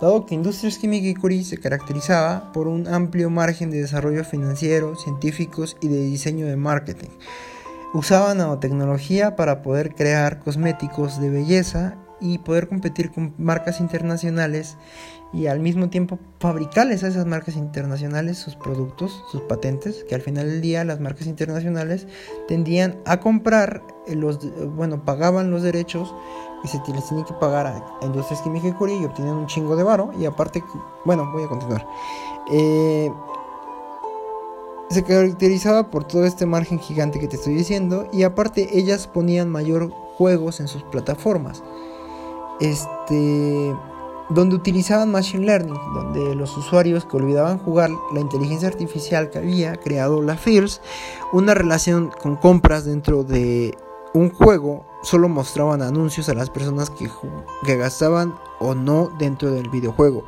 dado que Industrias Química y Curie se caracterizaba por un amplio margen de desarrollo financiero, científicos y de diseño de marketing. Usaban nanotecnología para poder crear cosméticos de belleza y poder competir con marcas internacionales y al mismo tiempo fabricarles a esas marcas internacionales sus productos, sus patentes, que al final del día las marcas internacionales tendían a comprar los, bueno, pagaban los derechos y se les tenía que pagar a Industrias Químicas y y obtenían un chingo de varo y aparte, bueno, voy a continuar. Eh, se caracterizaba por todo este margen gigante que te estoy diciendo y aparte ellas ponían mayor juegos en sus plataformas. Este donde utilizaban machine learning, donde los usuarios que olvidaban jugar la inteligencia artificial que había creado la FIRS, una relación con compras dentro de un juego, solo mostraban anuncios a las personas que, que gastaban o no dentro del videojuego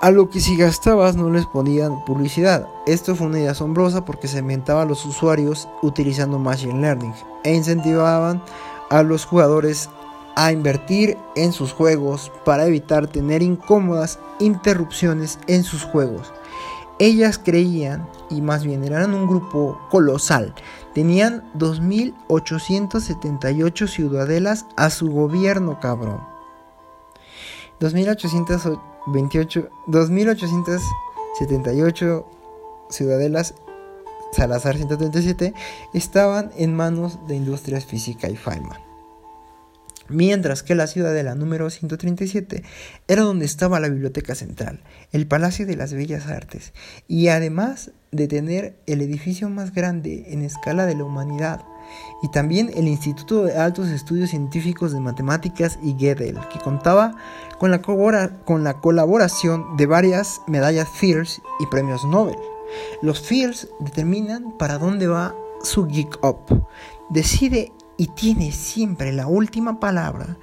a lo que si gastabas no les ponían publicidad. Esto fue una idea asombrosa porque se inventaba a los usuarios utilizando Machine Learning e incentivaban a los jugadores a invertir en sus juegos para evitar tener incómodas interrupciones en sus juegos. Ellas creían, y más bien eran un grupo colosal, tenían 2.878 ciudadelas a su gobierno, cabrón. 2.800 2.878 ciudadelas Salazar 137 estaban en manos de Industrias Física y Feynman. Mientras que la ciudadela número 137 era donde estaba la biblioteca central, el Palacio de las Bellas Artes, y además de tener el edificio más grande en escala de la humanidad, y también el Instituto de Altos Estudios Científicos de Matemáticas y Gödel, que contaba con la, con la colaboración de varias medallas Fields y premios Nobel. Los Fields determinan para dónde va su Geek Up. Decide y tiene siempre la última palabra,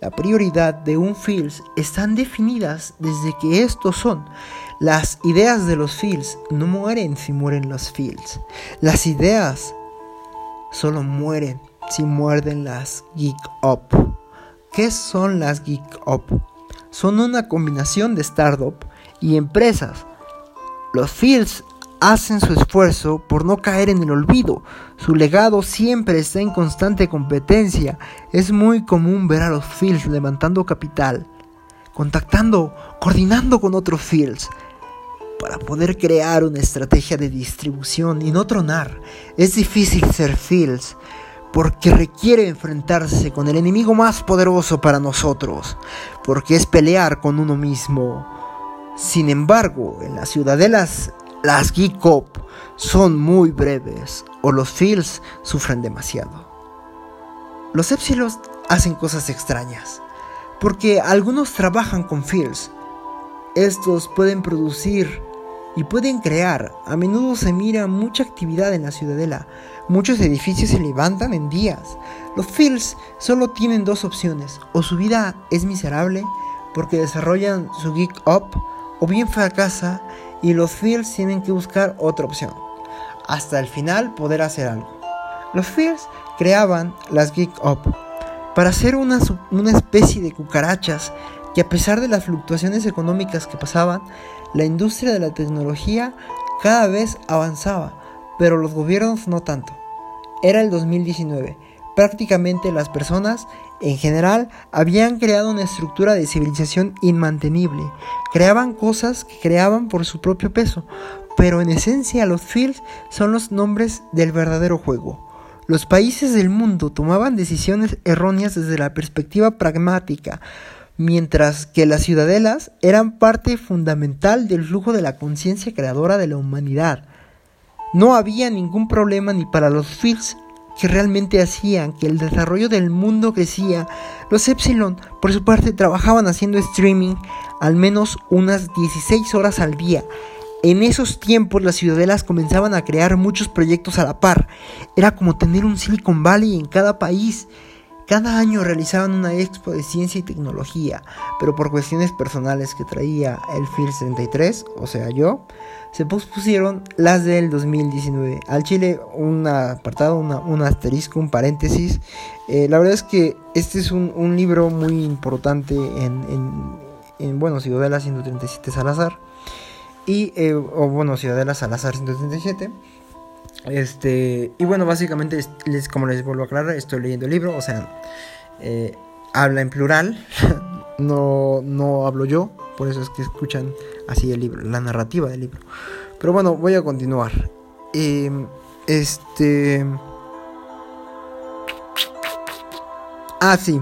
la prioridad de un Fields están definidas desde que estos son. Las ideas de los Fields no mueren si mueren los Fields. Las ideas solo mueren si muerden las Geek Up. ¿Qué son las Geek Up? Son una combinación de startup y empresas. Los Fields hacen su esfuerzo por no caer en el olvido. Su legado siempre está en constante competencia. Es muy común ver a los Fields levantando capital, contactando, coordinando con otros Fields para poder crear una estrategia de distribución y no tronar. Es difícil ser Fields porque requiere enfrentarse con el enemigo más poderoso para nosotros, porque es pelear con uno mismo. Sin embargo, en las ciudadelas las Geek son muy breves o los Fields sufren demasiado. Los Epsilons hacen cosas extrañas, porque algunos trabajan con Fields. Estos pueden producir y pueden crear. A menudo se mira mucha actividad en la ciudadela. Muchos edificios se levantan en días. Los Fields solo tienen dos opciones. O su vida es miserable porque desarrollan su Geek Up, o bien fracasa y los Fields tienen que buscar otra opción. Hasta el final poder hacer algo. Los Fields creaban las Geek Up para ser una, una especie de cucarachas que a pesar de las fluctuaciones económicas que pasaban, la industria de la tecnología cada vez avanzaba, pero los gobiernos no tanto. Era el 2019. Prácticamente las personas en general habían creado una estructura de civilización inmantenible. Creaban cosas que creaban por su propio peso, pero en esencia los fields son los nombres del verdadero juego. Los países del mundo tomaban decisiones erróneas desde la perspectiva pragmática, mientras que las ciudadelas eran parte fundamental del flujo de la conciencia creadora de la humanidad. No había ningún problema ni para los fields que realmente hacían que el desarrollo del mundo crecía. Los Epsilon, por su parte, trabajaban haciendo streaming al menos unas 16 horas al día. En esos tiempos las ciudadelas comenzaban a crear muchos proyectos a la par. Era como tener un Silicon Valley en cada país. Cada año realizaban una expo de ciencia y tecnología, pero por cuestiones personales que traía el FIL 33, o sea yo, se pospusieron las del 2019. Al Chile un apartado, un asterisco, un paréntesis. Eh, la verdad es que este es un, libro muy importante en, en, en, bueno, Ciudadela 137 Salazar. Y, eh, o bueno, Ciudadela Salazar 137. Este, y bueno, básicamente, les, como les vuelvo a aclarar, estoy leyendo el libro, o sea, eh, habla en plural, no, no hablo yo, por eso es que escuchan así el libro, la narrativa del libro. Pero bueno, voy a continuar. Em, este... Ah, sí.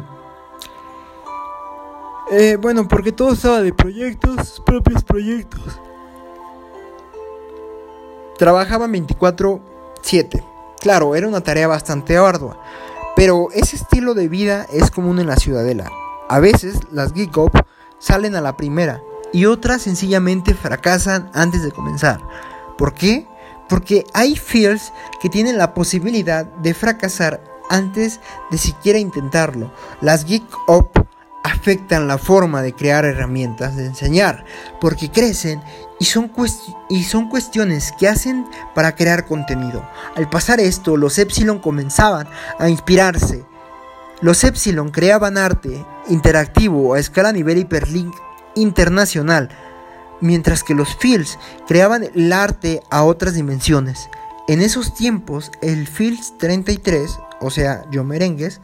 Eh, bueno, porque todo estaba de proyectos, propios proyectos. Trabajaban 24/7. Claro, era una tarea bastante ardua. Pero ese estilo de vida es común en la ciudadela. A veces las Geek Up salen a la primera y otras sencillamente fracasan antes de comenzar. ¿Por qué? Porque hay fields que tienen la posibilidad de fracasar antes de siquiera intentarlo. Las Geek Up afectan la forma de crear herramientas de enseñar, porque crecen y son, y son cuestiones que hacen para crear contenido. Al pasar esto, los Epsilon comenzaban a inspirarse. Los Epsilon creaban arte interactivo a escala nivel hiperlink internacional, mientras que los Fields creaban el arte a otras dimensiones. En esos tiempos, el Fields 33, o sea, yo merengues,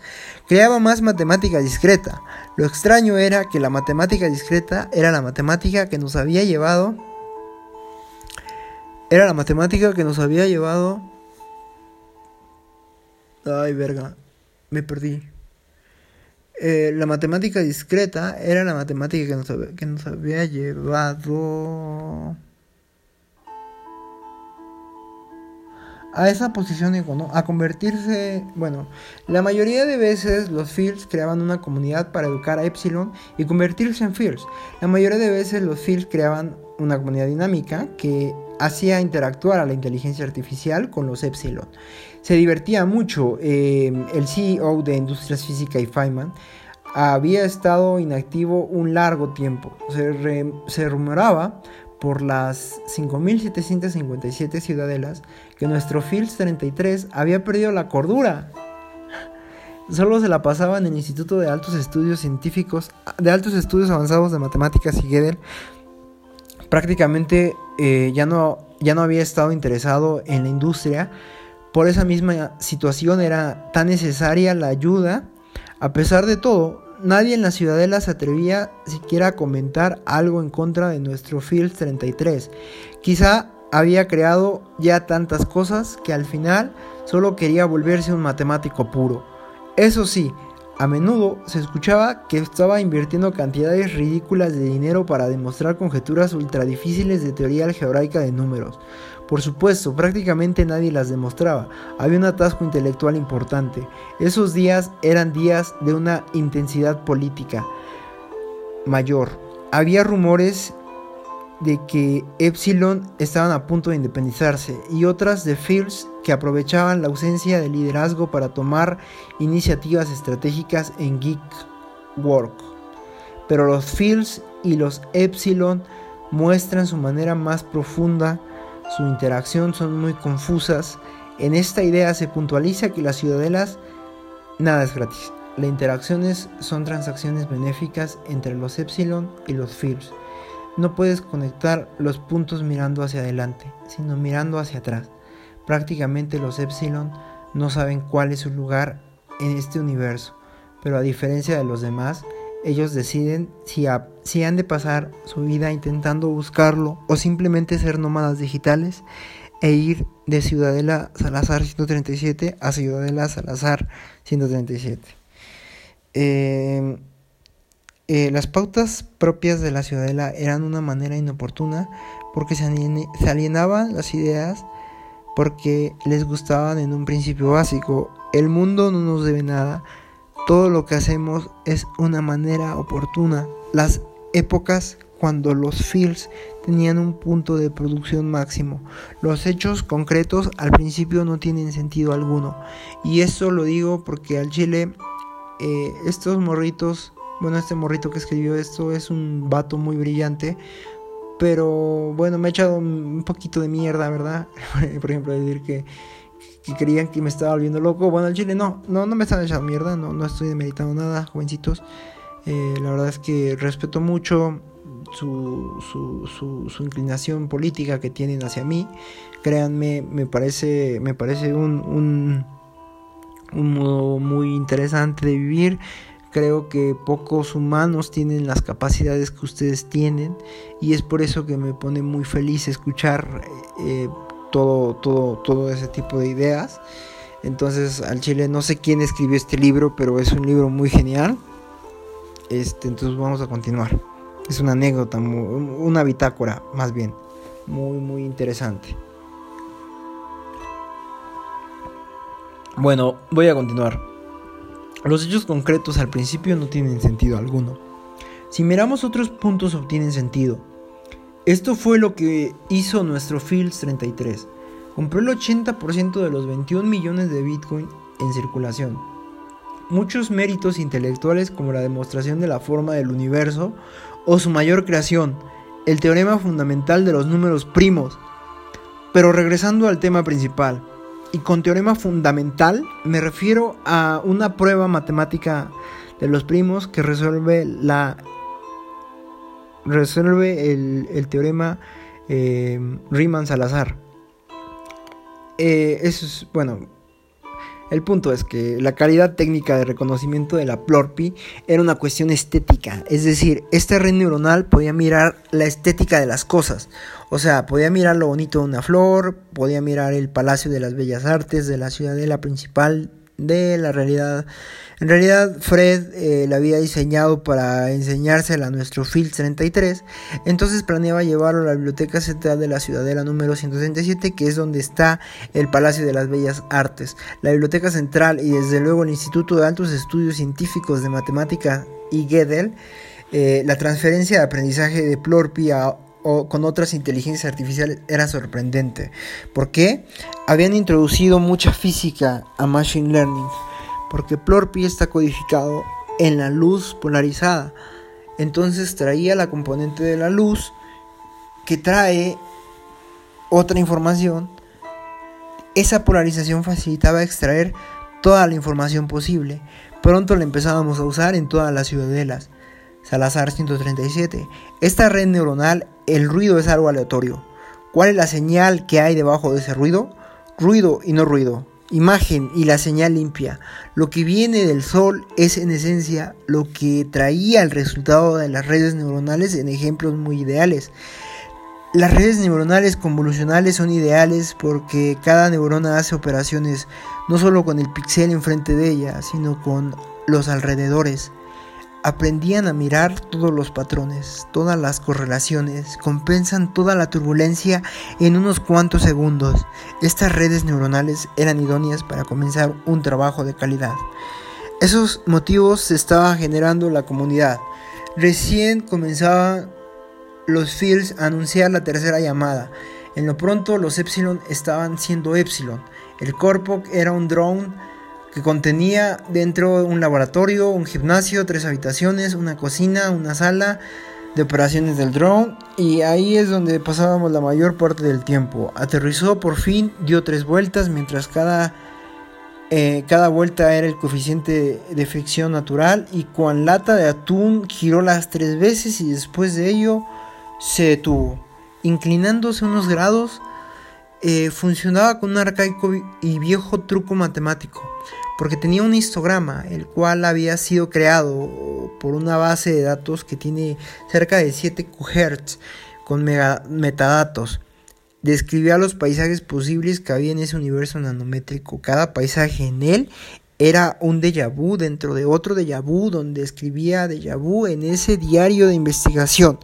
creaba más matemática discreta. Lo extraño era que la matemática discreta era la matemática que nos había llevado. Era la matemática que nos había llevado. Ay, verga, me perdí. Eh, la matemática discreta era la matemática que nos, que nos había llevado a esa posición a convertirse, bueno, la mayoría de veces los fields creaban una comunidad para educar a Epsilon y convertirse en fields. La mayoría de veces los fields creaban una comunidad dinámica que hacía interactuar a la inteligencia artificial con los Epsilon. Se divertía mucho. Eh, el CEO de Industrias Física y Feynman había estado inactivo un largo tiempo. Se, se rumoraba por las 5.757 ciudadelas que nuestro Fields 33 había perdido la cordura. Solo se la pasaba en el Instituto de Altos Estudios Científicos, de Altos Estudios Avanzados de Matemáticas y Gödel. Prácticamente eh, ya, no, ya no había estado interesado en la industria. Por esa misma situación era tan necesaria la ayuda. A pesar de todo, nadie en la ciudadela se atrevía siquiera a comentar algo en contra de nuestro Fields 33. Quizá había creado ya tantas cosas que al final solo quería volverse un matemático puro. Eso sí, a menudo se escuchaba que estaba invirtiendo cantidades ridículas de dinero para demostrar conjeturas ultra difíciles de teoría algebraica de números. Por supuesto, prácticamente nadie las demostraba. Había un atasco intelectual importante. Esos días eran días de una intensidad política mayor. Había rumores de que Epsilon estaban a punto de independizarse y otras de Fields que aprovechaban la ausencia de liderazgo para tomar iniciativas estratégicas en Geek Work. Pero los Fields y los Epsilon muestran su manera más profunda, su interacción son muy confusas. En esta idea se puntualiza que las ciudadelas nada es gratis. Las interacciones son transacciones benéficas entre los Epsilon y los Fields no puedes conectar los puntos mirando hacia adelante, sino mirando hacia atrás. Prácticamente los Epsilon no saben cuál es su lugar en este universo, pero a diferencia de los demás, ellos deciden si, han de pasar su vida intentando buscarlo o simplemente ser nómadas digitales e ir de Ciudadela Salazar 137 a Ciudadela Salazar 137. Eh, eh, las pautas propias de la ciudadela eran una manera inoportuna porque se, alienaban las ideas porque les gustaban en un principio básico. El mundo no nos debe nada. Todo lo que hacemos es una manera oportuna. Las épocas cuando los fields tenían un punto de producción máximo. Los hechos concretos al principio no tienen sentido alguno. Y esto lo digo porque al Chile eh, estos morritos bueno, este morrito que escribió esto es un vato muy brillante. Pero bueno, me ha echado un poquito de mierda, ¿verdad? Por ejemplo, decir que, que creían que me estaba volviendo loco. Bueno, el chile no, no, no me están echando mierda, no, no estoy meditando nada, jovencitos. Eh, la verdad es que respeto mucho su, su, su, inclinación política que tienen hacia mí. Créanme, me parece, me parece un, un, un modo muy interesante de vivir. Creo que pocos humanos tienen las capacidades que ustedes tienen y es por eso que me pone muy feliz escuchar eh, todo, todo, todo ese tipo de ideas. Entonces al chile no sé quién escribió este libro, pero es un libro muy genial. Este, entonces vamos a continuar. Es una anécdota, una bitácora más bien, muy muy interesante. Bueno, voy a continuar. Los hechos concretos al principio no tienen sentido alguno. Si miramos otros puntos obtienen sentido. Esto fue lo que hizo nuestro Fields 33. Compró el 80% de los 21 millones de Bitcoin en circulación. Muchos méritos intelectuales como la demostración de la forma del universo o su mayor creación, el teorema fundamental de los números primos. Pero regresando al tema principal, y con teorema fundamental me refiero a una prueba matemática de los primos que resuelve la resuelve el, teorema eh, Riemann-Salazar. Eh, eso es, bueno, el punto es que la calidad técnica de reconocimiento de la Plorpi era una cuestión estética, es decir, esta red neuronal podía mirar la estética de las cosas, o sea, podía mirar lo bonito de una flor, podía mirar el Palacio de las Bellas Artes de la ciudadela principal de la realidad. En realidad, Fred eh, la había diseñado para enseñársela a nuestro Field 33, entonces planeaba llevarlo a la Biblioteca Central de la Ciudadela número 137, que es donde está el Palacio de las Bellas Artes. La Biblioteca Central y desde luego el Instituto de Altos Estudios Científicos de Matemática y Gödel, eh, la transferencia de aprendizaje de Plorpi a o con otras inteligencias artificiales era sorprendente. ¿Por qué? Habían introducido mucha física a Machine Learning. Porque Plorpy está codificado en la luz polarizada. Entonces traía la componente de la luz que trae otra información. Esa polarización facilitaba extraer toda la información posible. Pronto la empezábamos a usar en todas las ciudadelas. Salazar 137. Esta red neuronal, el ruido es algo aleatorio. ¿Cuál es la señal que hay debajo de ese ruido? Ruido y no ruido. Imagen y la señal limpia. Lo que viene del sol es en esencia lo que traía el resultado de las redes neuronales en ejemplos muy ideales. Las redes neuronales convolucionales son ideales porque cada neurona hace operaciones no solo con el píxel enfrente de ella, sino con los alrededores aprendían a mirar todos los patrones, todas las correlaciones, compensan toda la turbulencia en unos cuantos segundos. Estas redes neuronales eran idóneas para comenzar un trabajo de calidad. Esos motivos se estaba generando la comunidad. Recién comenzaban los fields a anunciar la tercera llamada. En lo pronto los Epsilon estaban siendo Epsilon. El Corpoc era un drone que contenía dentro un laboratorio, un gimnasio, tres habitaciones, una cocina, una sala de operaciones del drone y ahí es donde pasábamos la mayor parte del tiempo. Aterrizó por fin, dio tres vueltas mientras cada, eh, cada vuelta era el coeficiente de fricción natural y con lata de atún giró las tres veces y después de ello se detuvo. Inclinándose unos grados, eh, funcionaba con un arcaico y viejo truco matemático porque tenía un histograma, el cual había sido creado por una base de datos que tiene cerca de 7 GHz con metadatos. Describía los paisajes posibles que había en ese universo nanométrico. Cada paisaje en él era un déjà vu dentro de otro déjà vu donde escribía déjà vu en ese diario de investigación.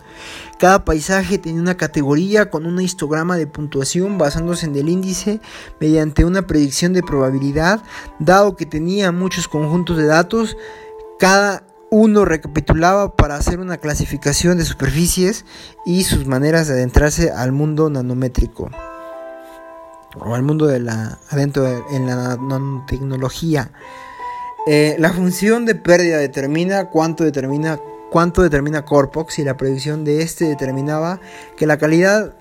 Cada paisaje tenía una categoría con un histograma de puntuación basándose en el índice mediante una predicción de probabilidad, dado que tenía muchos conjuntos de datos, cada uno recapitulaba para hacer una clasificación de superficies y sus maneras de adentrarse al mundo nanométrico o al mundo de la adentro de, en la nanotecnología. Eh, la función de pérdida determina cuánto determina cuánto determina Corpox y la predicción de este determinaba que la calidad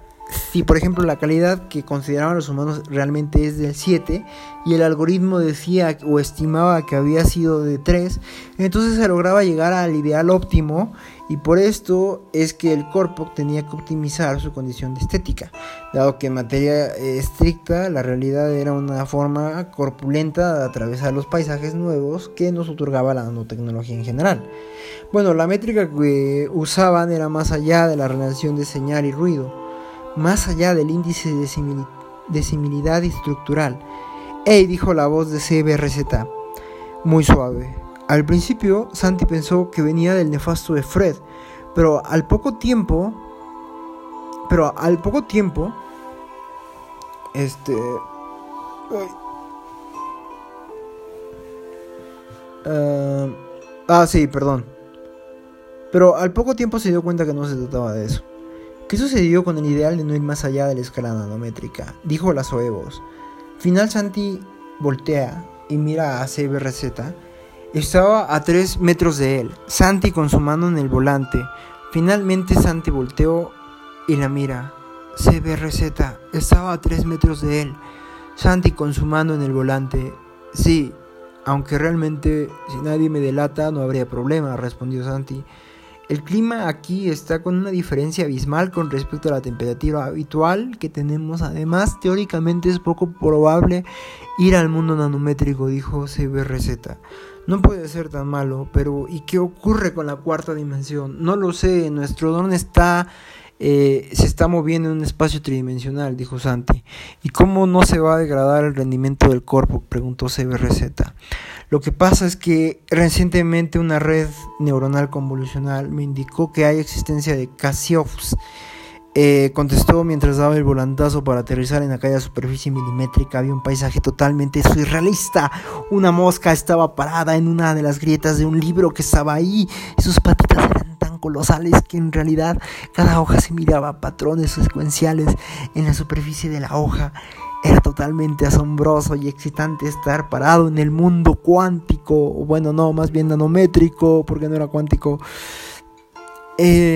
si por ejemplo la calidad que consideraban los humanos realmente es del 7 y el algoritmo decía o estimaba que había sido de 3, entonces se lograba llegar al ideal óptimo y por esto es que el Corpoc tenía que optimizar su condición de estética, dado que en materia estricta la realidad era una forma corpulenta de atravesar los paisajes nuevos que nos otorgaba la nanotecnología en general. Bueno, la métrica que usaban era más allá de la relación de señal y ruido, más allá del índice de, similidad estructural. Hey, dijo la voz de CBRZ, muy suave. Al principio, Santi pensó que venía del nefasto de Fred, pero al poco tiempo, pero al poco tiempo, este, ah, ah, sí, perdón. Pero al poco tiempo se dio cuenta que no se trataba de eso. ¿Qué sucedió con el ideal de no ir más allá de la escala nanométrica? Dijo la Soevos. Final Santi voltea y mira a CBRZ estaba a tres metros de él, Santi con su mano en el volante. Finalmente Santi volteó y la mira. CBRZ estaba a tres metros de él, Santi con su mano en el volante. Sí, aunque realmente si nadie me delata no habría problema, respondió Santi. El clima aquí está con una diferencia abismal con respecto a la temperatura habitual que tenemos. Además, teóricamente es poco probable ir al mundo nanométrico, dijo CBRZ. No puede ser tan malo, pero ¿y qué ocurre con la cuarta dimensión? No lo sé, nuestro don está... Eh, se está moviendo en un espacio tridimensional, dijo Santi. ¿Y cómo no se va a degradar el rendimiento del cuerpo? preguntó CBRZ. Lo que pasa es que recientemente una red neuronal convolucional me indicó que hay existencia de Casiopus. Eh, contestó mientras daba el volantazo para aterrizar en aquella superficie milimétrica. Había un paisaje totalmente surrealista. Una mosca estaba parada en una de las grietas de un libro que estaba ahí. sus patitas eran tan colosales que en realidad cada hoja se miraba patrones secuenciales en la superficie de la hoja. Era totalmente asombroso y excitante estar parado en el mundo cuántico, bueno, no, más bien nanométrico, porque no era cuántico. Eh,